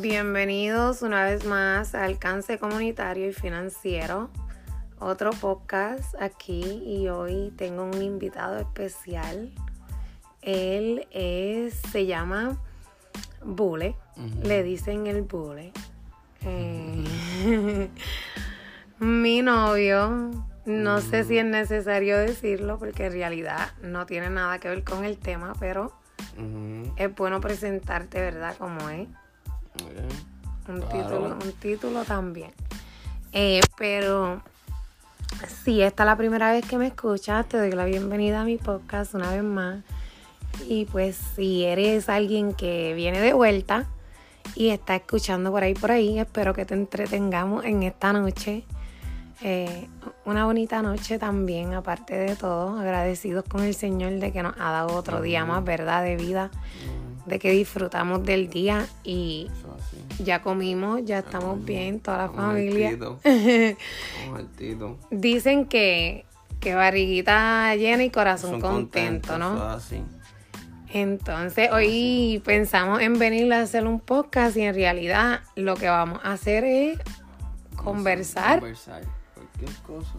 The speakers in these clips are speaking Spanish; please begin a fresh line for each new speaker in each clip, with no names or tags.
Bienvenidos una vez más a Alcance Comunitario y Financiero, otro podcast aquí y hoy tengo un invitado especial. Él es, se llama Bule, le dicen el Bule. Eh, mi novio, no sé si es necesario decirlo porque en realidad no tiene nada que ver con el tema, pero es bueno presentarte, ¿verdad? Como es. Un, título, un título también. Eh, pero si esta es la primera vez que me escuchas, te doy la bienvenida a mi podcast una vez más. Y pues si eres alguien que viene de vuelta y está escuchando por ahí por ahí, espero que te entretengamos en esta noche. Eh, una bonita noche también, aparte de todo, agradecidos con el Señor de que nos ha dado otro día más, ¿verdad? De vida, de que disfrutamos del día y ya comimos, ya estamos bien, toda la familia. Dicen que, que barriguita llena y corazón contento, ¿no? Entonces hoy pensamos en venir a hacer un podcast y en realidad lo que vamos a hacer es conversar.
Conversar, cualquier cosa.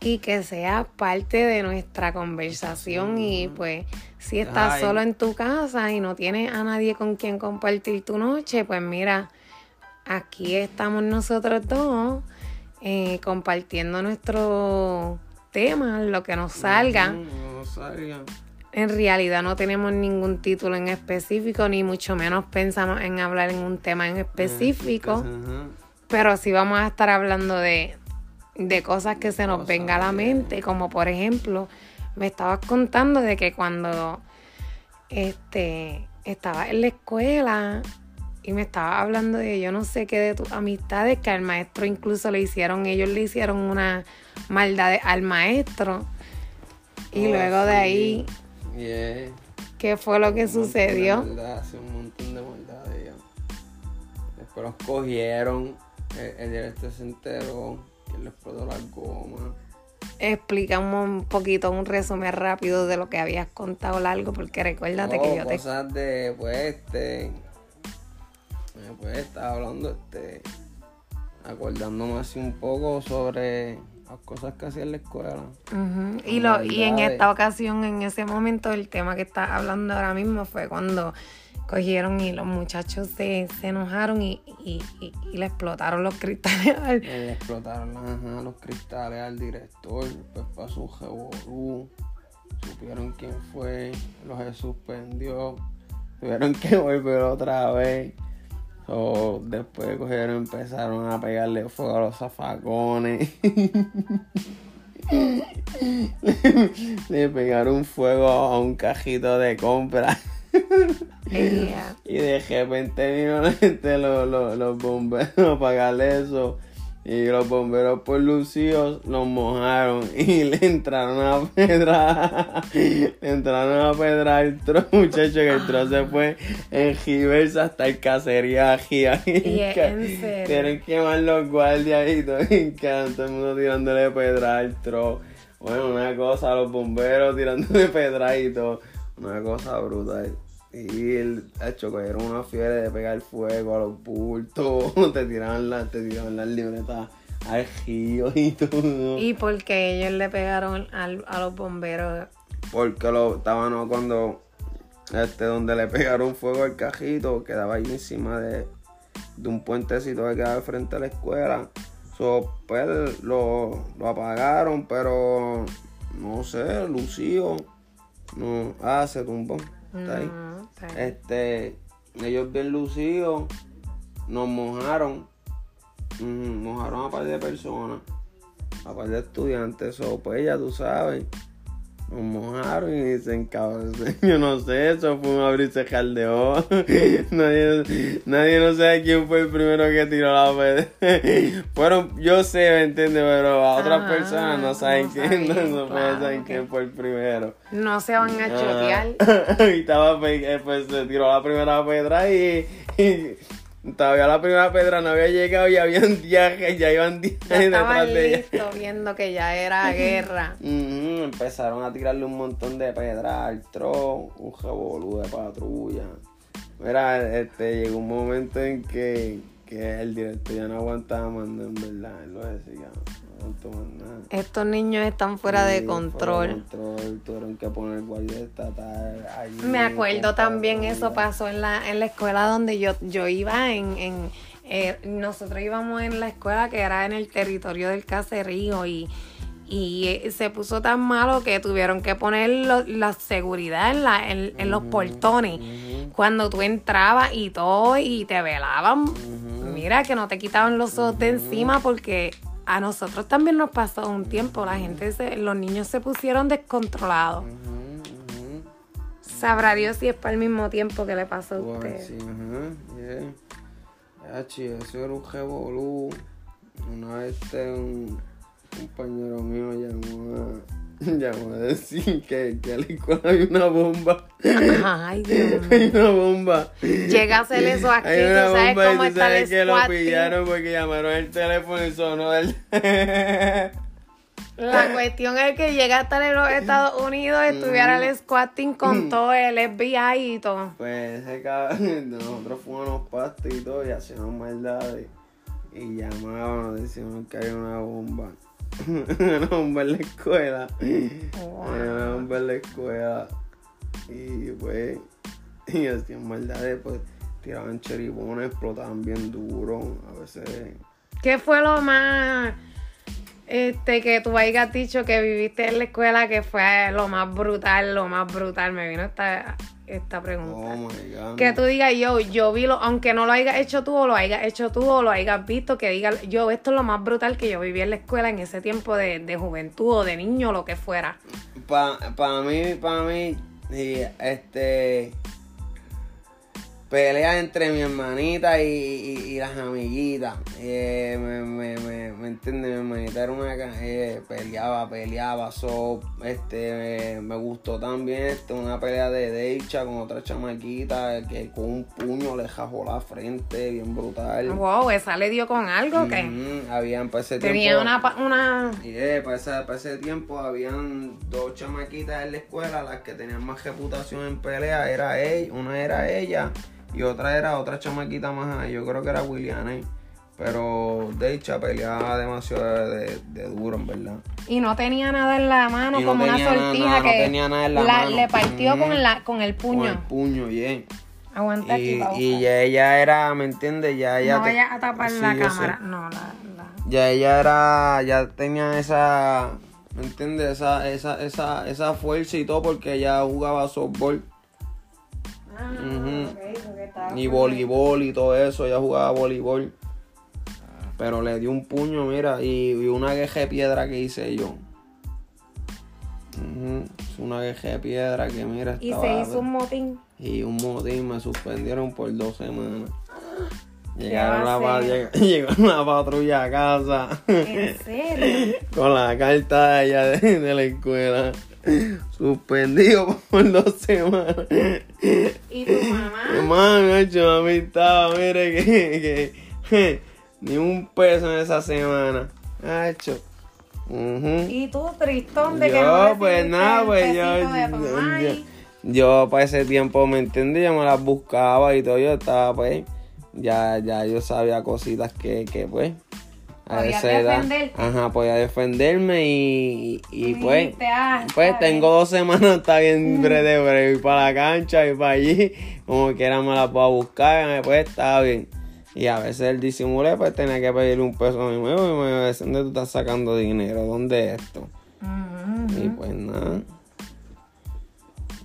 Y que sea parte de nuestra conversación y pues si estás solo en tu casa y no tienes a nadie con quien compartir tu noche, pues mira, aquí estamos nosotros dos eh, compartiendo nuestro tema, lo que nos salga. En realidad no tenemos ningún título en específico, ni mucho menos pensamos en hablar en un tema en específico. Pero sí vamos a estar hablando de, de cosas que se nos venga a la mente, como por ejemplo, me estabas contando de que cuando este estaba en la escuela y me estaba hablando de yo no sé qué de tus amistades que al maestro incluso le hicieron, ellos le hicieron una maldad al maestro. Y oh, luego de ahí, ¿qué fue lo que sucedió?
un montón de maldades Después los cogieron, el, el director se enteró, que le explotó la goma
explícame un poquito, un resumen rápido de lo que habías contado largo, porque recuérdate que yo
te... cosas de, pues, este... Pues estaba hablando, este... Acordándome así un poco sobre las cosas que hacía en la escuela.
y, lo, y en esta ocasión, en ese momento, el tema que estás hablando ahora mismo fue cuando cogieron y los muchachos se, enojaron y, le explotaron los cristales
al... Le explotaron los cristales al director, después pasó un supieron quién fue, los suspendió, tuvieron que volver otra vez. después cogieron empezaron a pegarle fuego a los zafacones. le pegaron fuego a un cajito de compra. y de repente vino los, los, bomberos pagarle eso. Y los bomberos por lucidos nos mojaron y le entraron a pedrar. le entraron a pedrar el tro, muchacho, que el tro se fue en giversa hasta el cacería Tienen que quemar los guardias y todo, y todo el mundo tirándole pedra al tro. Bueno, una cosa, los bomberos tirándole pedra y todo. Una cosa brutal. Y el hecho cogieron una fiebre de pegar fuego a los bultos, te tiraban, la, te tiraban las libretas al río y todo.
¿Y por qué ellos le pegaron al, a los bomberos?
Porque lo estaban cuando este donde le pegaron fuego al cajito, quedaba ahí encima de, de un puentecito que quedaba frente a la escuela. So, pues lo, lo apagaron, pero no sé, lució. No, ah, se tumbó. Este, ellos bien lucidos, nos mojaron, mojaron a par de personas, a par de estudiantes, o pues ya tú sabes, mojaron y dicen, cabrón, yo no sé, eso fue un abrirse caldeón. nadie, nadie no sabe quién fue el primero que tiró la pedra. Fueron, yo sé, ¿me entiendes? Pero a otras personas no saben quién, no, saben quién fue el primero.
No se van a chotear.
y estaba, pues, eh, pues se tiró la primera pedra y Todavía la primera pedra no había llegado y habían 10, ya iban 10
detrás de ella. viendo que ya era guerra.
empezaron a tirarle un montón de pedras al tro, un revolú de patrulla. Mira, este, llegó un momento en que, que el director ya no aguantaba más, en verdad. Él lo decía.
Estos niños están fuera de control.
tuvieron que poner guardia estatal.
Me acuerdo también eso pasó en la, en la escuela donde yo, yo iba en, en eh, nosotros íbamos en la escuela que era en el territorio del caserío y, y eh, se puso tan malo que tuvieron que poner la seguridad en, la, en, los portones. Cuando tú entrabas y todo y te velaban, mira que no te quitaban los ojos de encima porque a nosotros también nos pasó un tiempo, la gente, se, los niños se pusieron descontrolados. Sabrá Dios si es para el mismo tiempo que le pasó a usted.
Sí, eso era un revolú. Una vez este, un compañero mío llamó a llamó a decir que, que a la escuela hay una bomba.
Ay, Dios
Hay una bomba.
Llega a hacer eso aquí, hay una tú sabes bomba cómo y tú sabes
que lo pillaron porque llamaron el teléfono y sonó el...
La cuestión es que llega hasta en los Estados Unidos, estuviera el squatting con todo el FBI y todo.
Pues ese cabrón, nosotros fuimos pastos y todo y hacíamos maldades. Y llamaban, decían que hay una bomba. Una bomba en la escuela. Una bomba en la escuela. Y pues, y hacían maldades, pues tiraban cheribones, explotaban bien duro. A veces.
¿Qué fue lo más este que tú hayas dicho que viviste en la escuela que fue lo más brutal, lo más brutal? Me vino esta esta pregunta.
Oh
que tú digas yo, yo vi lo, aunque no lo hayas hecho tú o lo hayas hecho tú o lo hayas visto, que diga yo, esto es lo más brutal que yo viví en la escuela en ese tiempo de, de juventud o de niño, lo que fuera.
Para mí, para mí, este pelea entre mi hermanita y, las amiguitas. Eh, me, me, me, me entiende, mi hermanita era una eh, peleaba, peleaba, so, este, me, gustó también este, una pelea de Deicha con otra chamaquita que con un puño le jajó la frente, bien brutal.
Wow, esa le dio con algo que
habían para ese
Tenía una una
yeah, para, ese, para ese tiempo habían dos chamaquitas en la escuela, las que tenían más reputación en pelea, era ella, una era ella y otra era otra chamaquita más yo creo que era William, ¿eh? Pero de hecho peleaba demasiado de, duro, en verdad.
Y no tenía nada en la mano, como una sortija que le partió con, la, con el puño. Con el
puño, bien.
Aguanta
y,
aquí
Y ya ella era, ¿me entiendes? Ya ella
no vaya a tapar la cámara. No, la,
Ya ella era, ya tenía esa, ¿me entiendes? Esa, esa, esa, esa fuerza y todo porque ella jugaba softball.
Ah,
y voleibol y todo eso, ella jugaba voleibol. Pero le dio un puño, mira, y, una queja de piedra que hice yo. Una queja de piedra que mira.
Y se hizo un motín.
Y un motín, me suspendieron por dos semanas. Llegaron la, llegó la patrulla a casa.
¿En serio?
Con la carta de ella de la escuela. Suspendido por dos semanas.
¿Y tu mamá?
Mamá, hecho, mami estaba, mire que, que, ni un peso en esa semana. Hacho.
¿Y tú, tristón de
yo, que no pues nada, pues yo, yo, para ese tiempo me entendía, me las buscaba y todo, yo estaba pues, ya, ya yo sabía cositas que, que pues,
a esa edad.
Ajá, podía defenderme y, y, pues, ah, pues tengo dos semanas, está bien mm. breve, ir para la cancha y para allí, como quiera me la puedo buscar, pues está bien. Y a veces el disimulé, pues tenía que pedirle un peso a mi nuevo y me decía, ¿dónde tú estás sacando dinero? ¿Dónde es esto? Y pues nada.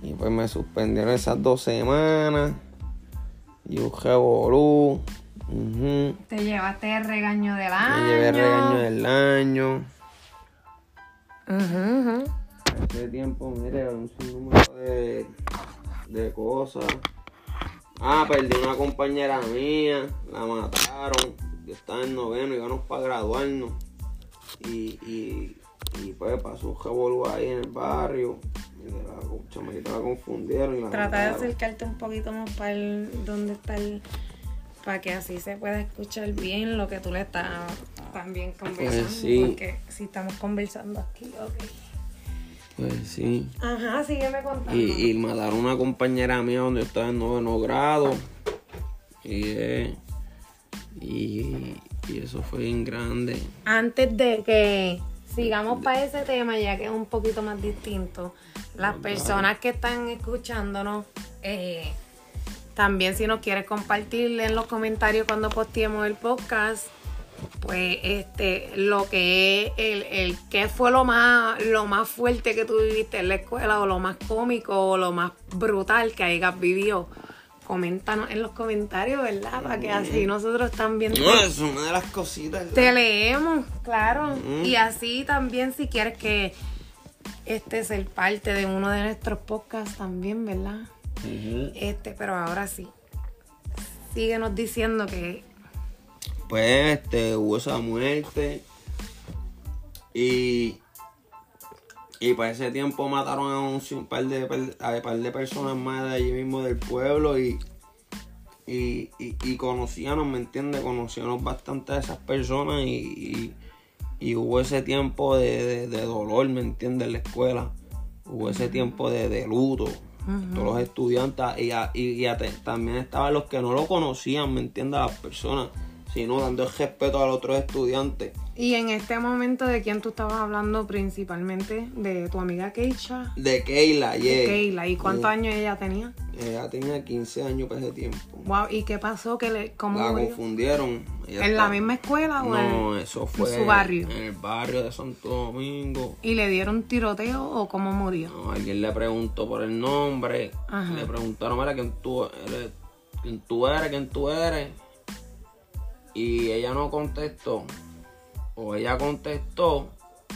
Y pues me suspendieron esas dos semanas. Y un revolú.
Te llevaste el regaño del año.
Me llevé el regaño del año. Hace tiempo, mire, un sinnúmero de, de cosas. Ah, perdí una compañera mía, la mataron. Yo estaba en noveno, íbamos para graduarnos. Y, y, y pues pasó un revolú ahí en el barrio. Y la chamaquita la confundieron. Y la
Trata de acercarte un poquito más para el, donde está el para que así se pueda escuchar bien lo que tú le estás también conversando. Pues porque si estamos conversando aquí, ok.
Pues sí.
Ajá, sígueme contando.
Y, y mataron a una compañera mía donde estaba en noveno grado. Y, eh, y, y eso fue bien grande.
Antes de que sigamos para ese tema, ya que es un poquito más distinto, las personas que están escuchándonos, eh, también si nos quieres compartir en los comentarios cuando posteemos el podcast, pues este lo que es el, el qué fue lo más lo más fuerte que tú viviste en la escuela o lo más cómico o lo más brutal que hayas vivido. Coméntanos en los comentarios verdad para que así nosotros también
no es una de las cositas
te leemos claro. Y así también si quieres que este es el parte de uno de nuestros podcasts también verdad este pero ahora sí síguenos diciendo que
pues este, hubo esa muerte y y para ese tiempo mataron a un, par de a par de personas más de allí mismo del pueblo y y, y, conocíamos, ¿me entiendes? Conocíamos bastante a esas personas y, y hubo ese tiempo de, dolor, ¿me entiendes? En la escuela. Hubo ese tiempo de, luto. Todos los estudiantes y, y, también estaban los que no lo conocían, ¿me entiendes? Las personas sino dando el respeto a los otros estudiantes.
Y en este momento, ¿de quién tú estabas hablando principalmente? ¿De tu amiga Keisha?
De Keila, yeah.
Keila. ¿Y cuántos años ella tenía?
Ella tenía 15 años para ese tiempo.
Wow, ¿y qué pasó? que le, cómo
La confundieron.
¿En la misma escuela o
no, eso fue
en su barrio?
En el barrio de Santo Domingo.
¿Y le dieron tiroteo o cómo murió?
No, alguien le preguntó por el nombre. Le preguntaron, mira, ¿quién tú eres? ¿Quién tú eres? ¿Quién tú eres? y ella no contestó. O ella contestó.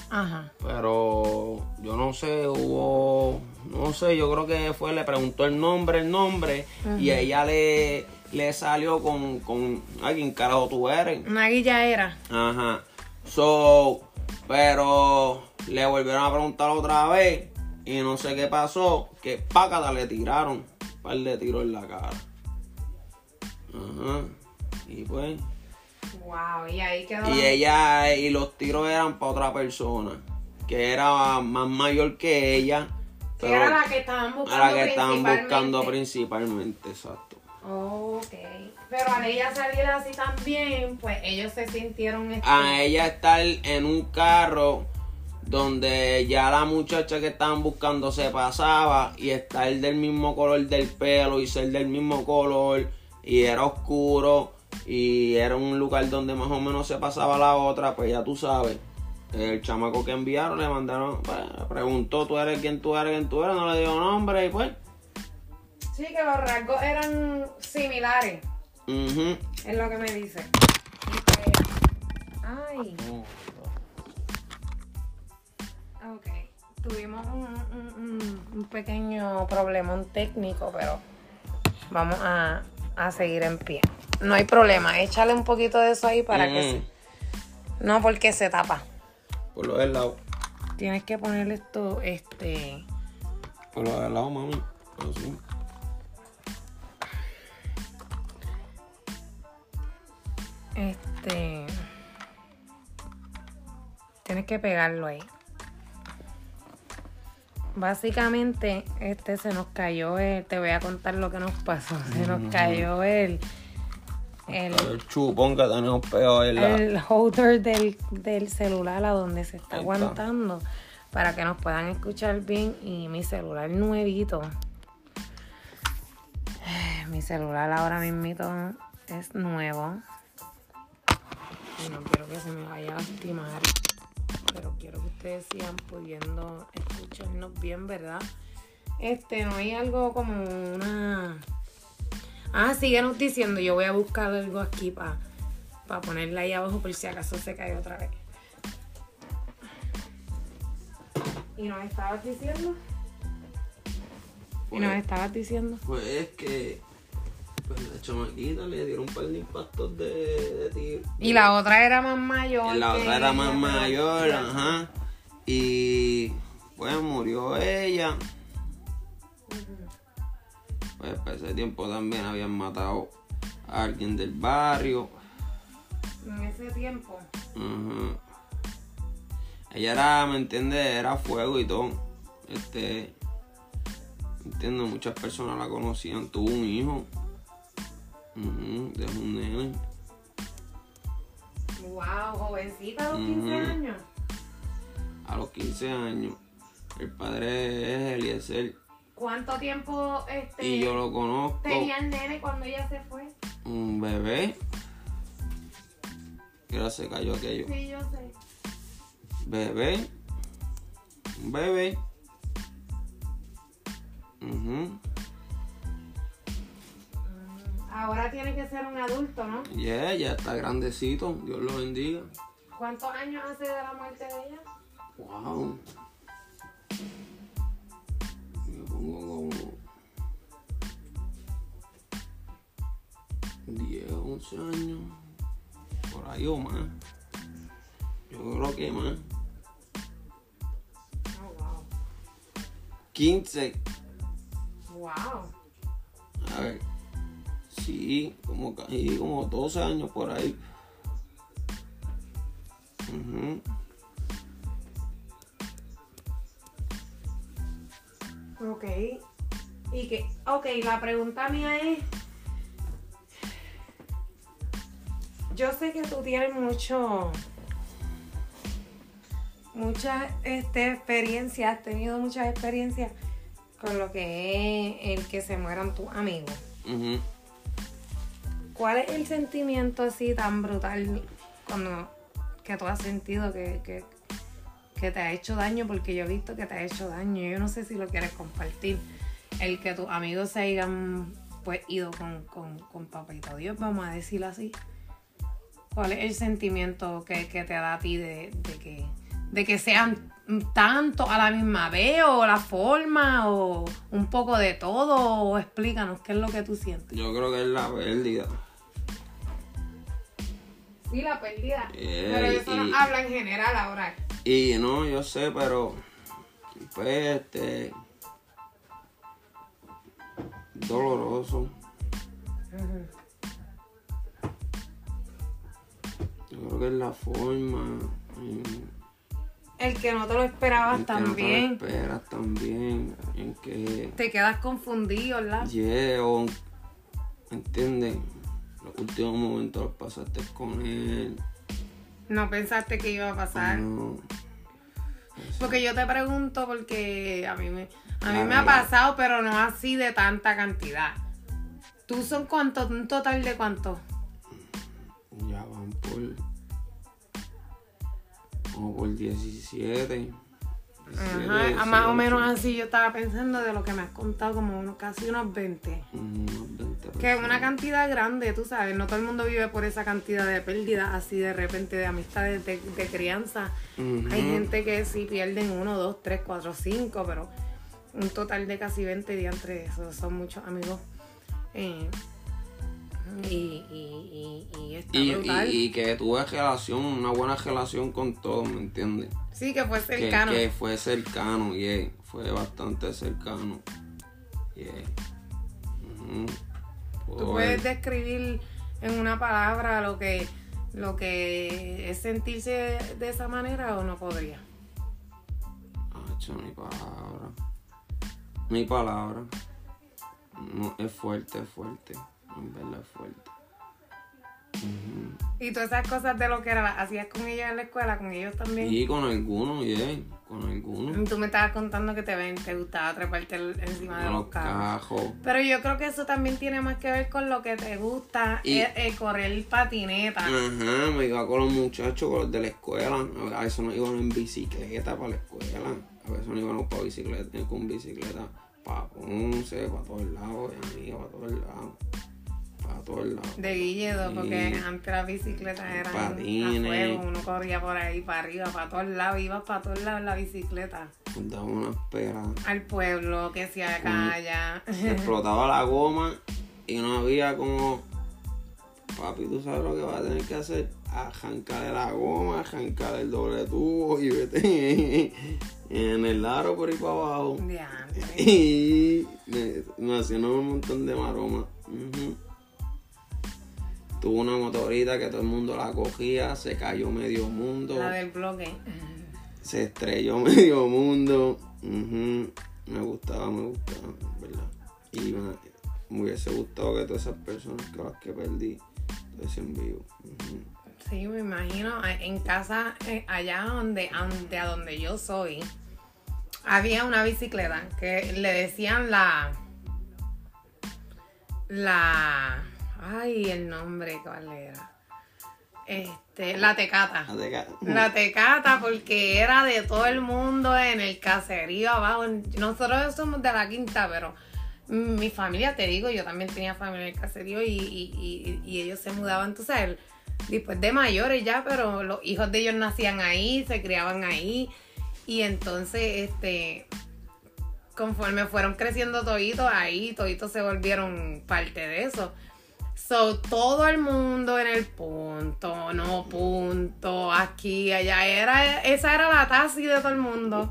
Ajá.
Pero yo no sé, hubo. No sé, yo creo que fue, le preguntó el nombre, el nombre. Y ella le, le salió con, con. alguien carajo tú eres?
Una guilla era.
Ajá. So, pero le volvieron a preguntar otra vez. Y no sé qué pasó. Que pácata le tiraron. Un par de tiros en la cara. Ajá. Y pues.
Wow, y ahí quedó.
Y ella, y los tiros eran para otra persona, que era más mayor que ella.
Que era la que estaban buscando.
La que estaban buscando principalmente, exacto.
Ok. Pero al ella salir así también, pues ellos se sintieron.
A ella estar en un carro donde ya la muchacha que estaban buscando se pasaba y estar del mismo color del pelo y ser del mismo color y era oscuro y era un lugar donde más o menos se pasaba la otra, pues ya tú sabes. El chamaco que enviaron le mandaron, pues, preguntó, ¿tú eres quién tú eres, quién tú eres? No le dio nombre y pues.
Sí, que los rasgos eran similares. Es lo que me dice. Ay. Ok. Tuvimos un, un, un pequeño problemón técnico, pero vamos a, a seguir en pie. No hay problema, échale un poquito de eso ahí para que se... No, porque se tapa.
Por lo del lado.
Tienes que poner esto, este...
Por lo del lado, mami. Así.
Este... Tienes que pegarlo ahí. Básicamente, este se nos cayó el, te voy a contar lo que nos pasó. Se nos cayó el,
el, chupón que tenemos pegado
en la... El holder del, del, celular a donde se está aguantando para que nos puedan escuchar bien. Y mi celular nuevito. Mi celular ahora mismo es nuevo. Y no quiero que se me vaya a lastimar pero quiero que ustedes sigan pudiendo escucharnos bien, ¿verdad? Este, no hay algo como una... Ah, síguenos diciendo, yo voy a buscar algo aquí para pa ponerla ahí abajo por si acaso se cae otra vez. ¿Y nos estabas diciendo? ¿Y nos pues, estabas diciendo?
Pues es que pues la chamaquita le dieron un par de impactos de, tiro.
Y la otra era más mayor.
Y la otra era más mayor, ajá. Y pues murió ella. Pues para ese tiempo también habían matado a alguien del barrio.
En ese tiempo.
Ajá. Ella era, ¿me entiendes? Era fuego y todo. este, entiendo, muchas personas la conocían, tuvo un hijo, de un nene.
Wow, jovencita a los 15 años.
A los 15 años. El padre es Eliezer.
¿Cuánto tiempo este,
y yo lo conozco?
tenía el nene cuando ella se fue?
Un bebé. Ahora se cayó aquello.
Sí, yo sé.
Bebé. Un bebé.
Ahora tiene que ser un adulto, ¿no?
Yeah, ya está grandecito. Dios lo bendiga.
¿Cuántos años hace de la muerte de ella?
Wow. Me pongo como 10, 11 años. Por ahí o más. Yo creo que más.
Oh, wow.
15.
Wow.
A ver. Sí, como casi como 12 años por ahí.
Ok. Y que, ok, la pregunta mía es, yo sé que tú tienes mucho, mucha este, experiencia, has tenido muchas experiencias con lo que es el que se mueran tus amigos. ¿Cuál es el sentimiento así tan brutal cuando que tú has sentido que, que, te ha hecho daño? Porque yo he visto que te ha hecho daño. Yo no sé si lo quieres compartir. El que tus amigos se hayan pues ido con, con, con papito Dios, vamos a decirlo así. ¿Cuál es el sentimiento que, te da a ti de, que, de que sean tanto a la misma vez o la forma o un poco de todo? O explícanos qué es lo que tú sientes.
Yo creo que es la pérdida.
Sí, la pérdida. pero eso no habla en general ahora.
Y no, yo sé, pero pues este doloroso. Yo creo que es la forma.
El que no te lo esperabas también.
No te lo esperas también. En que.
Te quedas confundido, ¿verdad?
Yeah, o. ¿Entiendes? Los últimos momentos los pasaste con él.
No pensaste que iba a pasar. No. Porque yo te pregunto porque a mí me, a mí me ha pasado, pero no así de tanta cantidad. ¿Tú son cuántos? ¿Un total de cuántos?
Ya van por. Como por 17.
Ajá, más o menos así yo estaba pensando de lo que me has contado, como casi unos 20. que es una cantidad grande, tú sabes, no todo el mundo vive por esa cantidad de pérdidas así de repente de amistades de, crianza. Hay gente que sí pierden uno, dos, tres, cuatro, cinco, pero un total de casi 20 días entre esos son muchos amigos. Eh, y, y, y,
y, que tuve relación, una buena relación con todos, ¿me entiendes?
Sí, que fue cercano.
Que, fue cercano, yeah. Fue bastante cercano. Yeah.
¿Tú puedes describir en una palabra lo que, lo que es sentirse de esa manera o no podría?
hecho mi palabra. Mi palabra. No, es fuerte, es fuerte en verdad fuerte.
Y todas esas cosas de lo que era, hacías con ellos en la escuela, con ellos también.
Sí, con algunos, yeah, con algunos.
Tú me estabas contando que te ven, te gustaba treparte encima de los, cajos. Pero yo creo que eso también tiene más que ver con lo que te gusta, y, eh, eh, correr patineta.
Ajá, me iba con los muchachos, con los de la escuela. A veces nos iban en bicicleta para la escuela. A veces nos íbamos para bicicleta, con bicicleta para Ponce, para todos lados, amigo, para todos lados. Para todos lados.
De Guilledo, porque antes las bicicletas eran patines. a fuego, uno corría por ahí para arriba, para todos lados, ibas para todos lados en la bicicleta.
Daba una espera.
Al pueblo, que se acá, allá.
Explotaba la goma y no había como papi, tú sabes lo que vas a tener que hacer, arrancar la goma, arrancar el doble tubo y vete en el aro por ahí para abajo. Y me, hacían un montón de maromas. Tuvo una motorita que todo el mundo la cogía, se cayó medio mundo.
La del bloque.
Se estrelló medio mundo. Me gustaba, me gustaba, ¿verdad? Y me, hubiese gustado que todas esas personas que las que perdí estuviesen vivos.
Sí, me imagino. En casa, eh, allá donde, donde, a donde yo soy, había una bicicleta que le decían la. La. Ay, el nombre, ¿cuál era? Este, la tecata. La tecata. La tecata, porque era de todo el mundo en el caserío abajo. Nosotros somos de la quinta, pero mi familia, te digo, yo también tenía familia en el caserío y, ellos se mudaban, tú sabes, después de mayores ya, pero los hijos de ellos nacían ahí, se criaban ahí. Y entonces, este, conforme fueron creciendo toditos ahí, toditos se volvieron parte de eso. So, todo el mundo en el punto, no punto, aquí, allá. Era, esa era la taxi de todo el mundo.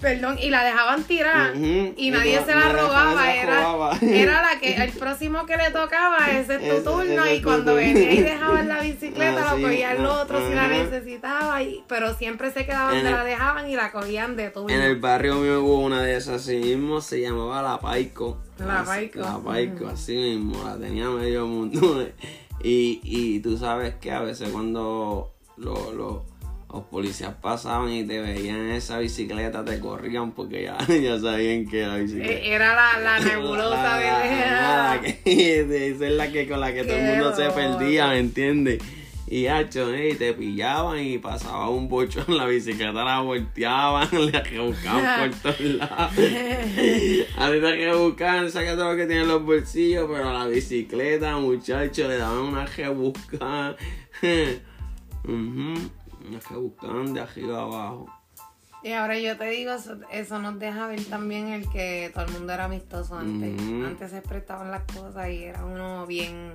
Perdón, y la dejaban tirar y nadie se la robaba. Era, era la que el próximo que le tocaba, ese es tu turno. y cuando venía y dejaban la bicicleta, ah, lo cogía el otro si la necesitaba. Y, pero siempre se quedaban donde la dejaban y la cogían de turno.
En el barrio mío hubo una de esas así mismo, se llamaba La Paico.
La Paico.
La Paico, así mismo, la tenía medio mundo. Y, y tú sabes que a veces cuando lo los policías pasaban y te veían en esa bicicleta, te corrían porque ya, ya sabían que la bicicleta.
Eh, era la, la nebulosa de
la, que, Esa es la que con la que todo el mundo se perdía, ¿me entiendes? Y hacho, eh, te pillaban y pasaba un bocho en la bicicleta, la volteaban, le buscaban por todos lados. Ahorita que buscaban, saca todo lo que tienen los bolsillos, pero a la bicicleta, muchachos, le daban una rebuscada. uh que buscan de arriba abajo.
Y ahora yo te digo, eso, nos deja ver también el que todo el mundo era amistoso antes. Antes se prestaban las cosas y era uno bien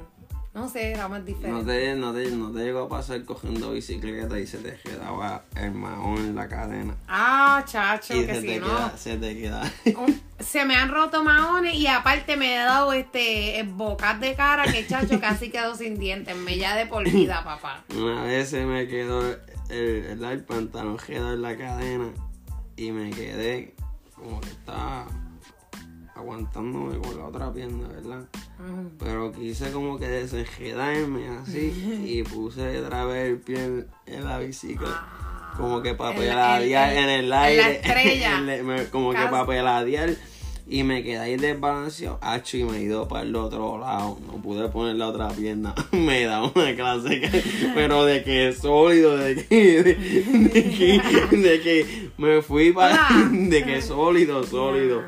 no sé, era más diferente. No te,
no, te, no te llegó a pasar cogiendo bicicleta y se te quedaba el mahón en la cadena.
Ah, chacho, que si no.
se te queda.
se me han roto mahones y aparte me he dado este bocas de cara que chacho casi quedó sin dientes. Me ya de por vida, papá.
Una vez se me quedó el, el, pantalón quedó en la cadena y me quedé como que estaba aguantándome con la otra pierna, ¿verdad? Pero quise como que desenjedarme así y puse otra vez el pie en la bicicleta. Ah, como que para peladear en el aire. como que para peladear. Y me quedé ahí desbalanceado, hacho, y me he ido para el otro lado. No pude poner la otra pierna. me da una clase, pero de que sólido, de que, de, que, me fui para. de que sólido, sólido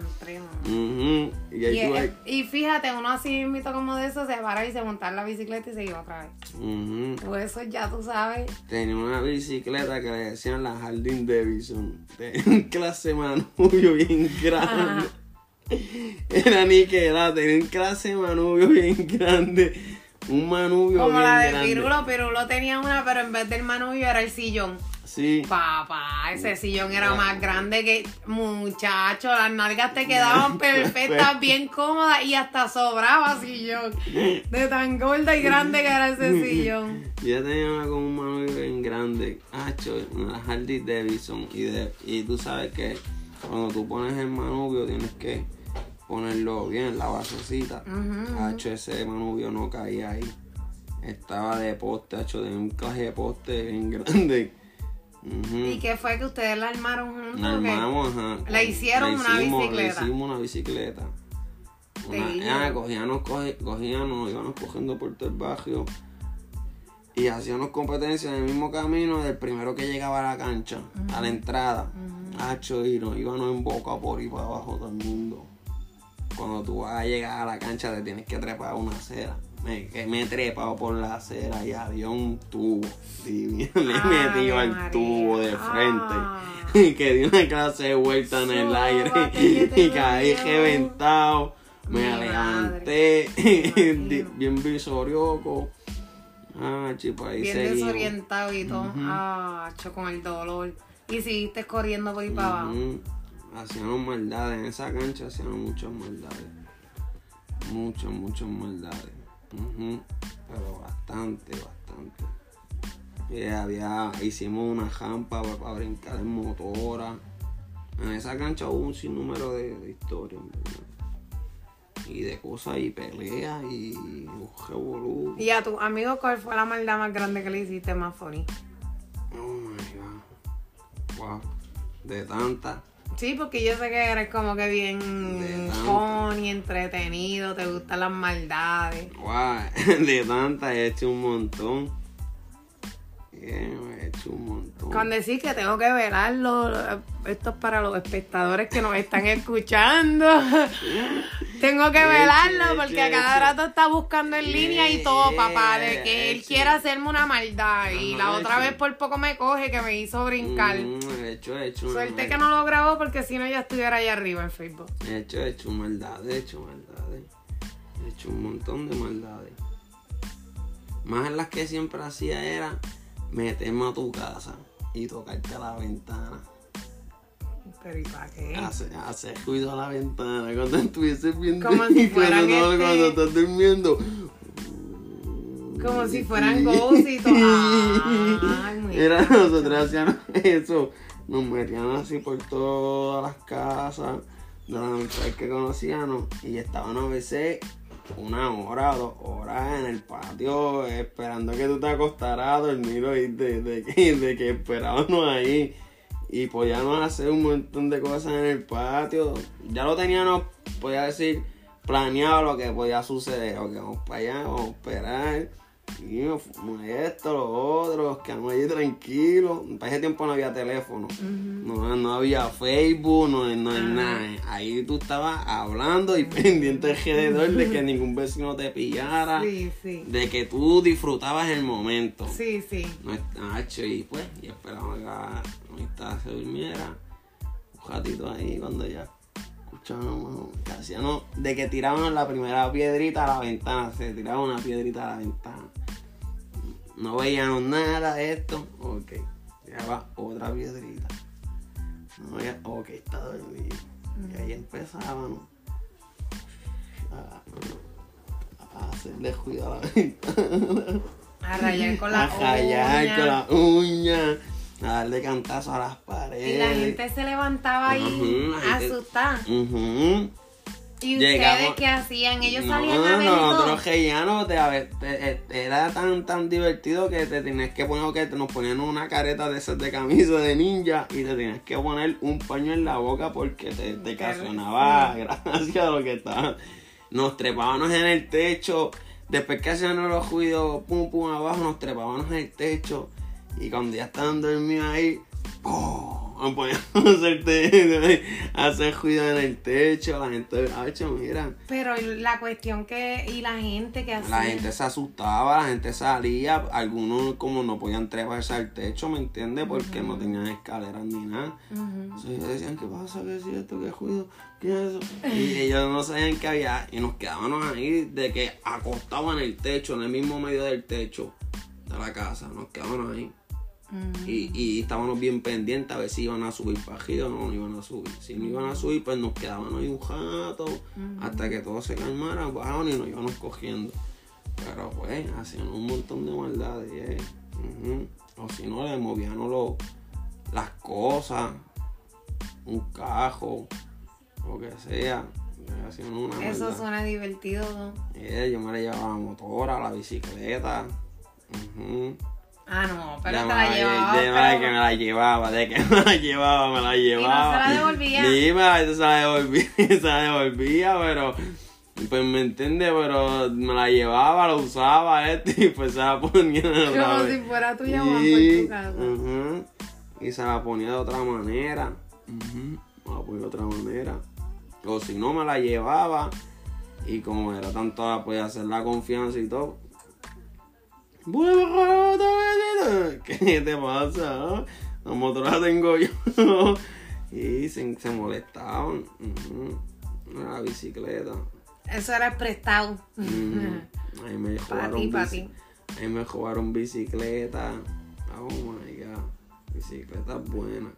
y, fíjate, uno así mismo como de eso se para y se monta la bicicleta y se iba otra vez. Pues eso ya tú sabes.
Tenía una bicicleta que le decían la Jardín Davidson. Tenía un clase manubrio bien grande. Era ni que era, tenía un clase manubrio bien grande. Un manubio
Como
la
de Pirulo, Pirulo tenía una, pero en vez del manubrio era el sillón.
Sí.
Papá, ese sillón era más grande que. Muchacho, las nalgas te quedaban perfectas, bien cómodas y hasta sobraba sillón. De tan gorda y grande que era ese sillón.
Yo tenía una con un manubrio bien grande, hacho, una Harley Davidson. Y, de, y tú sabes que cuando tú pones el manubrio tienes que ponerlo bien en la basecita. Hacho, ese manubrio no caía ahí. Estaba de poste, hacho, de un caje de poste bien grande
¿Y qué fue que ustedes la armaron juntos?
La armamos, ajá.
La hicieron una bicicleta.
Le hicimos una bicicleta. Una, ah, cogíamos, cogíamos, íbamos cogiendo por todo el barrio y hacíamos competencias en el mismo camino del primero que llegaba a la cancha, a la entrada. Hacho, y nos íbamos en boca por ahí para abajo todo el mundo. Cuando tú vas a llegar a la cancha te tienes que trepar una acera me, me he trepado por la acera y había un tubo. le metí al tubo de frente. Y que di una clase de vuelta en el aire. y caí reventado. Me levanté. bien visorioco. Ah, chico, ahí
Bien desorientado y todo. Ah, con el dolor. Y seguiste corriendo por ahí para abajo.
Hacíamos maldades. En esa cancha hacíamos muchas maldades. Muchas, muchas maldades. Pero bastante, bastante. Y había, hicimos una jampa para, brincar en motora. En esa cancha hubo un sinnúmero de, de historias, Y de cosas y peleas y un revolú.
¿Y a tu amigo cuál fue la maldad más grande que le hiciste más funny?
Oh my god. Wow. De tanta.
Sí, porque yo sé que eres como que bien funny, entretenido, te gustan las maldades.
Wow. De tanta he hecho un montón. Bien, he hecho un montón.
Con decir que tengo que velarlo, esto es para los espectadores que nos están escuchando. tengo que velarlo porque a cada rato está buscando en línea y todo, papá, de que él quiera hacerme una maldad. Y la otra vez por poco me coge que me hizo brincar.
Mm, hecho, hecho.
Suerte que no lo grabó porque si no ya estuviera allá arriba en Facebook.
He hecho, he hecho maldades, he hecho maldades. He hecho un montón de maldades. Más en las que siempre hacía era meterme a tu casa y tocarte a la ventana.
¿Pero y para qué?
Hacer, ruido a la ventana cuando estuvieses viendo.
Como si fueran
cuando,
este...
cuando estás durmiendo.
Como si fueran ghosts
Era, nosotros hacíamos eso. Nos metían así por todas las casas de las mujeres que conocíamos y estaban a veces una hora o dos horas en el patio esperando que tú te acostaras a dormir y de, de que esperábamos ahí y podíamos hacer un montón de cosas en el patio. Ya lo teníamos, podía decir, planeado lo que podía suceder. Ok, vamos para allá, vamos a esperar. Y esto, lo otro, quedamos ahí tranquilos. Para ese tiempo no había teléfono, no, no, había Facebook, no, no hay nada. Ahí tú estabas hablando y pendiente alrededor de que ningún vecino te pillara,
sí, sí.
de que tú disfrutabas el momento.
Sí, sí.
No está y pues, y esperamos que la amistad se durmiera. Un ratito ahí cuando ya escuchábamos, que hacíamos, de que tirábamos la primera piedrita a la ventana, se tiraba una piedrita a la ventana no veíamos nada de esto, ok, va otra piedrita. No veía, ok, está dormido. Y ahí empezábamos a, a hacerle cuidado a la ventana.
A rayar con la
A rayar con la uña. A darle cantazo a las paredes.
Y la gente se levantaba ahí asustada. ¿Y ustedes qué hacían? Ellos salían a ver
no, nosotros reíamos, era tan tan divertido que te tenías que poner, que nos ponían una careta de esas de camisa de ninja y te tenías que poner un paño en la boca porque te, te ocasionaba gracias a lo que estaba. Nos trepábamos en el techo, después que hacían los ruidos, pum pum abajo, nos trepábamos en el techo y cuando ya estaban dormidos ahí, ¡pum! hacerte, hacer ruido en el techo, la gente, hecho, mira.
Pero la cuestión que, y la gente que hacía.
La gente se asustaba, la gente salía, algunos como no podían treparse al techo, ¿me entiendes? Porque no tenían escaleras ni nada. Entonces decían, ¿qué pasa? ¿Qué es esto? ¿Qué ruido? ¿Qué es eso? Y ellos no sabían qué había, y nos quedábamos ahí de que acostaban en el techo, en el mismo medio del techo de la casa, nos quedábamos ahí y, y, estábamos bien pendientes a ver si iban a subir para arriba o no iban a subir. Si no iban a subir, pues nos quedaban ahí un rato hasta que todo se calmara, bajaban y nos íbamos cogiendo. Pero pues hacían un montón de maldades. Eh. O si no, le movían las cosas, un cajo, lo que sea.
Eso suena divertido, ¿no?
Eh, yo me la llevaba a la motora, la bicicleta.
Ah, no, pero te la llevaba. De,
que me la llevaba, de que me la llevaba, me la llevaba.
¿Y no se la devolvía?
Sí, me se la devolvía, se la devolvía, pero... Pues me entiende, pero me la llevaba, la usaba este y pues se la ponía
de otra Como si fuera tuya Juan por tu casa.
Y se la ponía de otra manera. Me la ponía de otra manera. O si no, me la llevaba. Y como era tanto, podía hacer la confianza y todo ¿Qué te pasa? La motora la tengo yo. y se, se molestaban. La bicicleta.
Eso era el prestado.
Ahí me jugaron. Ahí me jugaron bicicleta. Oh my god. Bicicletas buenas.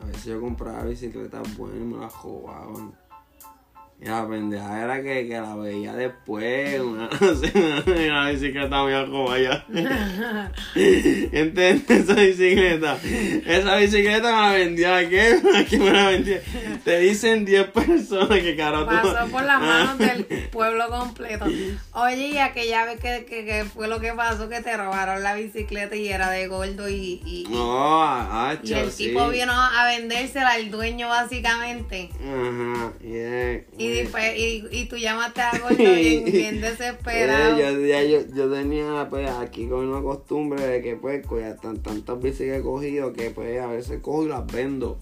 A veces yo compraba bicicletas buenas y me las jugaban. Y la pendeja era que, que la veía después, una, una bicicleta muy como allá. ¿Entiendes? Esa bicicleta. Esa bicicleta me la vendía a qué? ¿A qué me la vendía? Te dicen 10 personas que carajo
Pasó por las manos del pueblo completo. Oye, y aquella vez que, que, que, fue lo que pasó, que te robaron la bicicleta y era de gordo y... y
no, ah,
Y el tipo vino a vendérsela al dueño básicamente.
Ajá,
y y, y, tú llamaste a Gordo bien, bien desesperado.
yo, yo, yo, tenía pues aquí con una costumbre de que pues tan, tantas veces que he cogido que pues a veces cojo y las vendo.